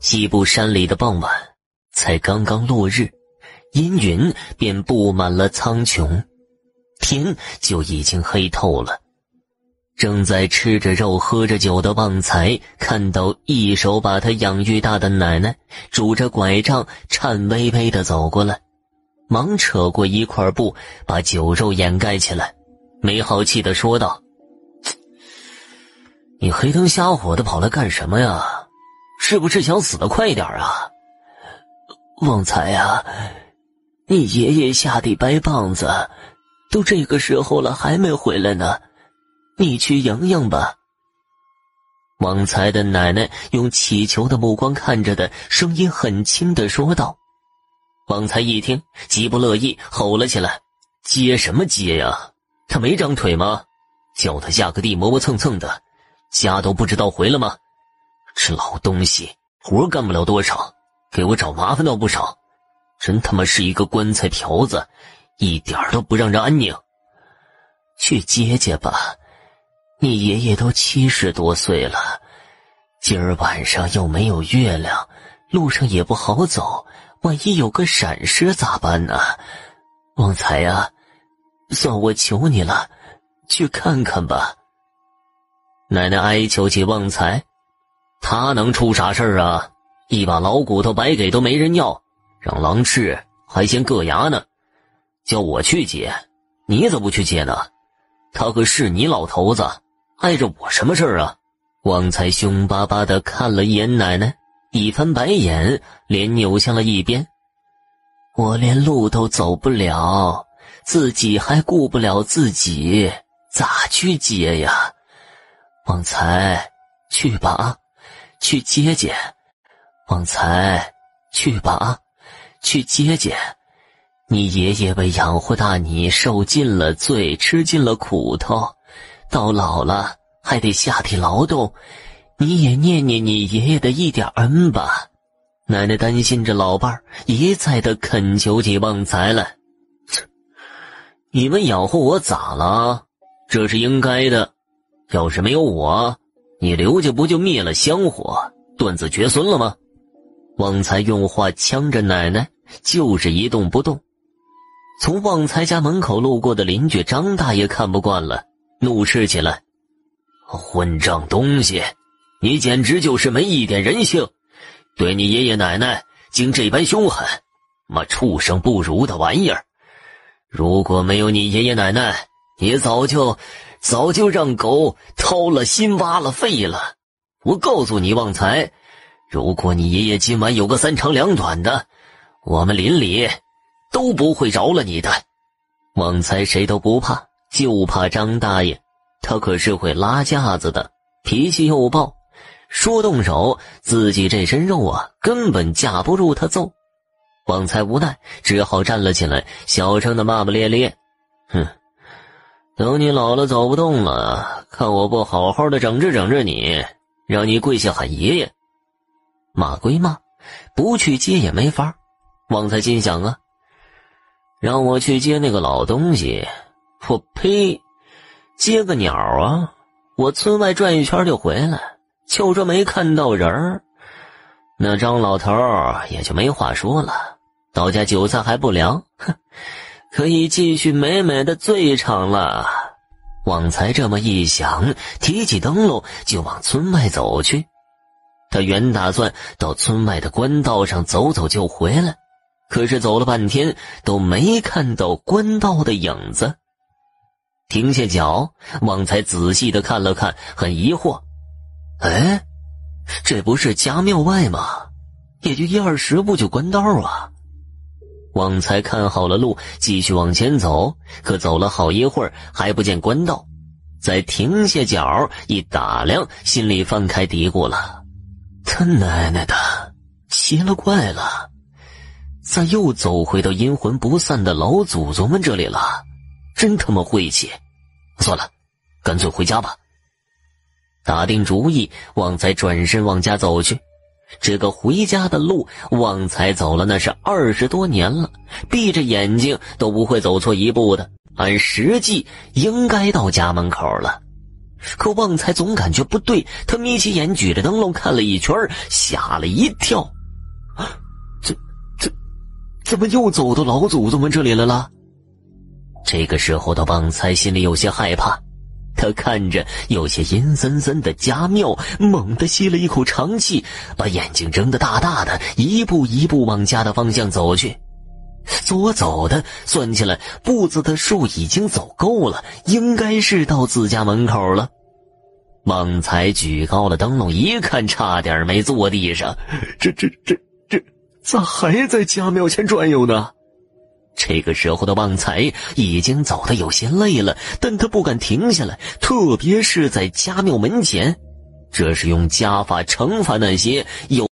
西部山里的傍晚，才刚刚落日，阴云便布满了苍穹，天就已经黑透了。正在吃着肉、喝着酒的旺财，看到一手把他养育大的奶奶拄着拐杖，颤巍巍的走过来，忙扯过一块布，把酒肉掩盖起来，没好气的说道：“你黑灯瞎火的跑来干什么呀？是不是想死的快一点啊？”旺财呀，你爷爷下地掰棒子，都这个时候了还没回来呢。你去迎迎吧。旺财的奶奶用乞求的目光看着的，声音很轻的说道。旺财一听，极不乐意，吼了起来：“接什么接呀？他没长腿吗？叫他下个地磨磨蹭蹭的，家都不知道回了吗？这老东西，活干不了多少，给我找麻烦倒不少，真他妈是一个棺材瓢子，一点都不让人安宁。去接接吧。”你爷爷都七十多岁了，今儿晚上又没有月亮，路上也不好走，万一有个闪失咋办呢？旺财呀，算我求你了，去看看吧。奶奶哀求起旺财，他能出啥事儿啊？一把老骨头白给都没人要，让狼吃还嫌硌牙呢。叫我去接，你怎么不去接呢？他可是你老头子。碍着我什么事儿啊？旺财凶巴巴的看了一眼奶奶，一翻白眼，脸扭向了一边。我连路都走不了，自己还顾不了自己，咋去接呀？旺财，去吧啊，去接接。旺财，去吧啊，去接接。你爷爷为养活大你，受尽了罪，吃尽了苦头。到老了还得下地劳动，你也念念你爷爷的一点恩吧。奶奶担心着老伴儿，一再的恳求起旺财来。你们养活我咋了？这是应该的。要是没有我，你刘家不就灭了香火，断子绝孙了吗？旺财用话呛着奶奶，就是一动不动。从旺财家门口路过的邻居张大爷看不惯了。怒斥起来：“混账东西，你简直就是没一点人性！对你爷爷奶奶竟这般凶狠，妈畜生不如的玩意儿！如果没有你爷爷奶奶，你早就早就让狗掏了心挖了肺了！我告诉你，旺财，如果你爷爷今晚有个三长两短的，我们邻里都不会饶了你的！旺财谁都不怕。”就怕张大爷，他可是会拉架子的，脾气又暴，说动手，自己这身肉啊，根本架不住他揍。旺财无奈，只好站了起来，小声的骂骂咧咧：“哼，等你老了走不动了，看我不好好的整治整治你，让你跪下喊爷爷。”骂归骂，不去接也没法。旺财心想啊，让我去接那个老东西。我呸！接个鸟啊！我村外转一圈就回来，就这没看到人儿。那张老头也就没话说了。到家酒菜还不凉，哼，可以继续美美的醉一场了。旺财这么一想，提起灯笼就往村外走去。他原打算到村外的官道上走走就回来，可是走了半天都没看到官道的影子。停下脚，旺财仔细的看了看，很疑惑：“哎，这不是家庙外吗？也就一二十步就官道啊！”旺财看好了路，继续往前走。可走了好一会儿，还不见官道。再停下脚一打量，心里放开嘀咕了：“他奶奶的，奇了怪了，咋又走回到阴魂不散的老祖宗们这里了？”真他妈晦气！算了，干脆回家吧。打定主意，旺财转身往家走去。这个回家的路，旺财走了那是二十多年了，闭着眼睛都不会走错一步的。按实际应该到家门口了，可旺财总感觉不对，他眯起眼，举着灯笼看了一圈，吓了一跳。啊这、这，怎么又走到老祖宗们这里来了？这个时候的旺财心里有些害怕，他看着有些阴森森的家庙，猛地吸了一口长气，把眼睛睁得大大的，一步一步往家的方向走去。左走的，算起来步子的数已经走够了，应该是到自家门口了。旺财举高了灯笼，一看，差点没坐地上。这、这、这、这，咋还在家庙前转悠呢？这个时候的旺财已经走得有些累了，但他不敢停下来，特别是在家庙门前，这是用家法惩罚那些有。